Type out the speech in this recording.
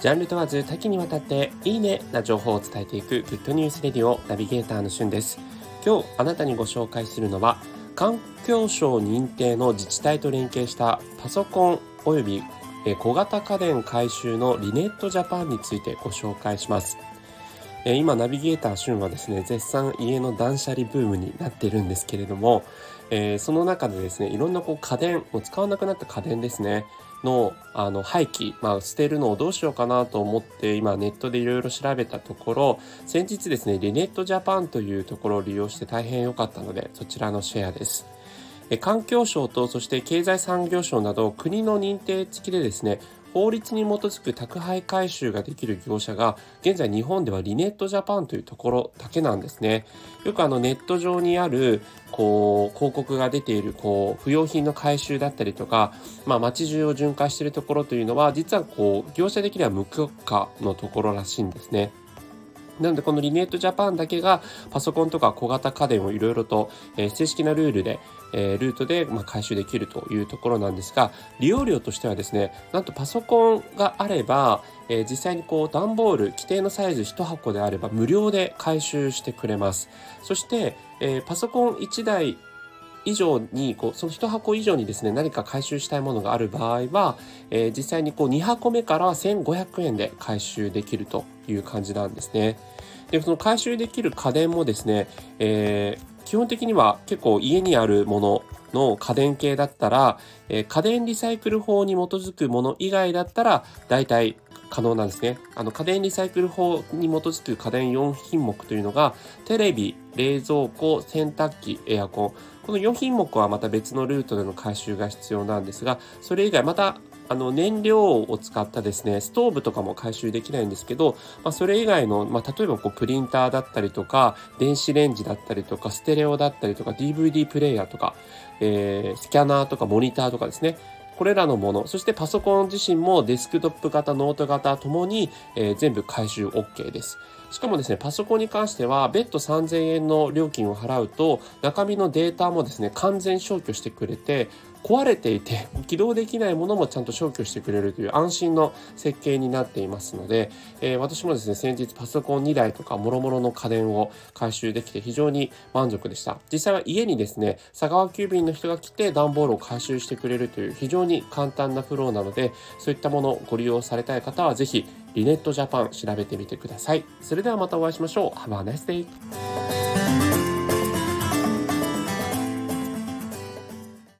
ジャンル問わず多岐にわたっていいねな情報を伝えていくグッドニュースレディオナビゲーターのしゅんです。今日あなたにご紹介するのは環境省認定の自治体と連携したパソコンおよび小型家電回収のリネットジャパンについてご紹介します。今ナビゲーターシュンはですね絶賛家の断捨離ブームになっているんですけれども、えー、その中でですねいろんなこう家電もう使わなくなった家電ですねのあの廃棄、まあ、捨てるのをどうしようかなと思って今ネットでいろいろ調べたところ先日ですねリネットジャパンというところを利用して大変良かったのでそちらのシェアです。環境省とそして経済産業省など国の認定付きでですね法律に基づく宅配回収ができる業者が現在日本ではリネットジャパンというところだけなんですね。よくあのネット上にあるこう広告が出ているこう不要品の回収だったりとか、まあ、街中を巡回しているところというのは実はこう業者的には無許可のところらしいんですね。なのでこのリネットジャパンだけがパソコンとか小型家電をいろいろと、えー、正式なルールで、えー、ルートで、まあ、回収できるというところなんですが利用料としてはですねなんとパソコンがあれば、えー、実際にこう段ボール規定のサイズ1箱であれば無料で回収してくれます。そして、えパソコン1台以上にこうその1箱以上にですね何か回収したいものがある場合は、えー、実際にこう2箱目から1500円で回収できるという感じなんですね。でその回収できる家電もですね、えー、基本的には結構家にあるものの家電系だったら、えー、家電リサイクル法に基づくもの以外だったら大体可能なんですね。あの家電リサイクル法に基づく家電4品目というのがテレビ、冷蔵庫、洗濯機、エアコン。この4品目はまた別のルートでの回収が必要なんですが、それ以外またあの燃料を使ったですね、ストーブとかも回収できないんですけど、まあ、それ以外の、まあ、例えばこうプリンターだったりとか、電子レンジだったりとか、ステレオだったりとか、DVD プレイヤーとか、えー、スキャナーとかモニターとかですね、これらのもの、そしてパソコン自身もデスクトップ型、ノート型ともに、えー、全部回収 OK です。しかもですね、パソコンに関しては、別途3000円の料金を払うと、中身のデータもですね、完全消去してくれて、壊れていて起動できないものもちゃんと消去してくれるという安心の設計になっていますので、えー、私もですね先日パソコン2台とかもろもろの家電を回収できて非常に満足でした。実際は家にですね佐川急便の人が来て段ボールを回収してくれるという非常に簡単なフローなのでそういったものをご利用されたい方は是非リネットジャパン調べてみてください。それではまたお会いしましょう。Have a nice day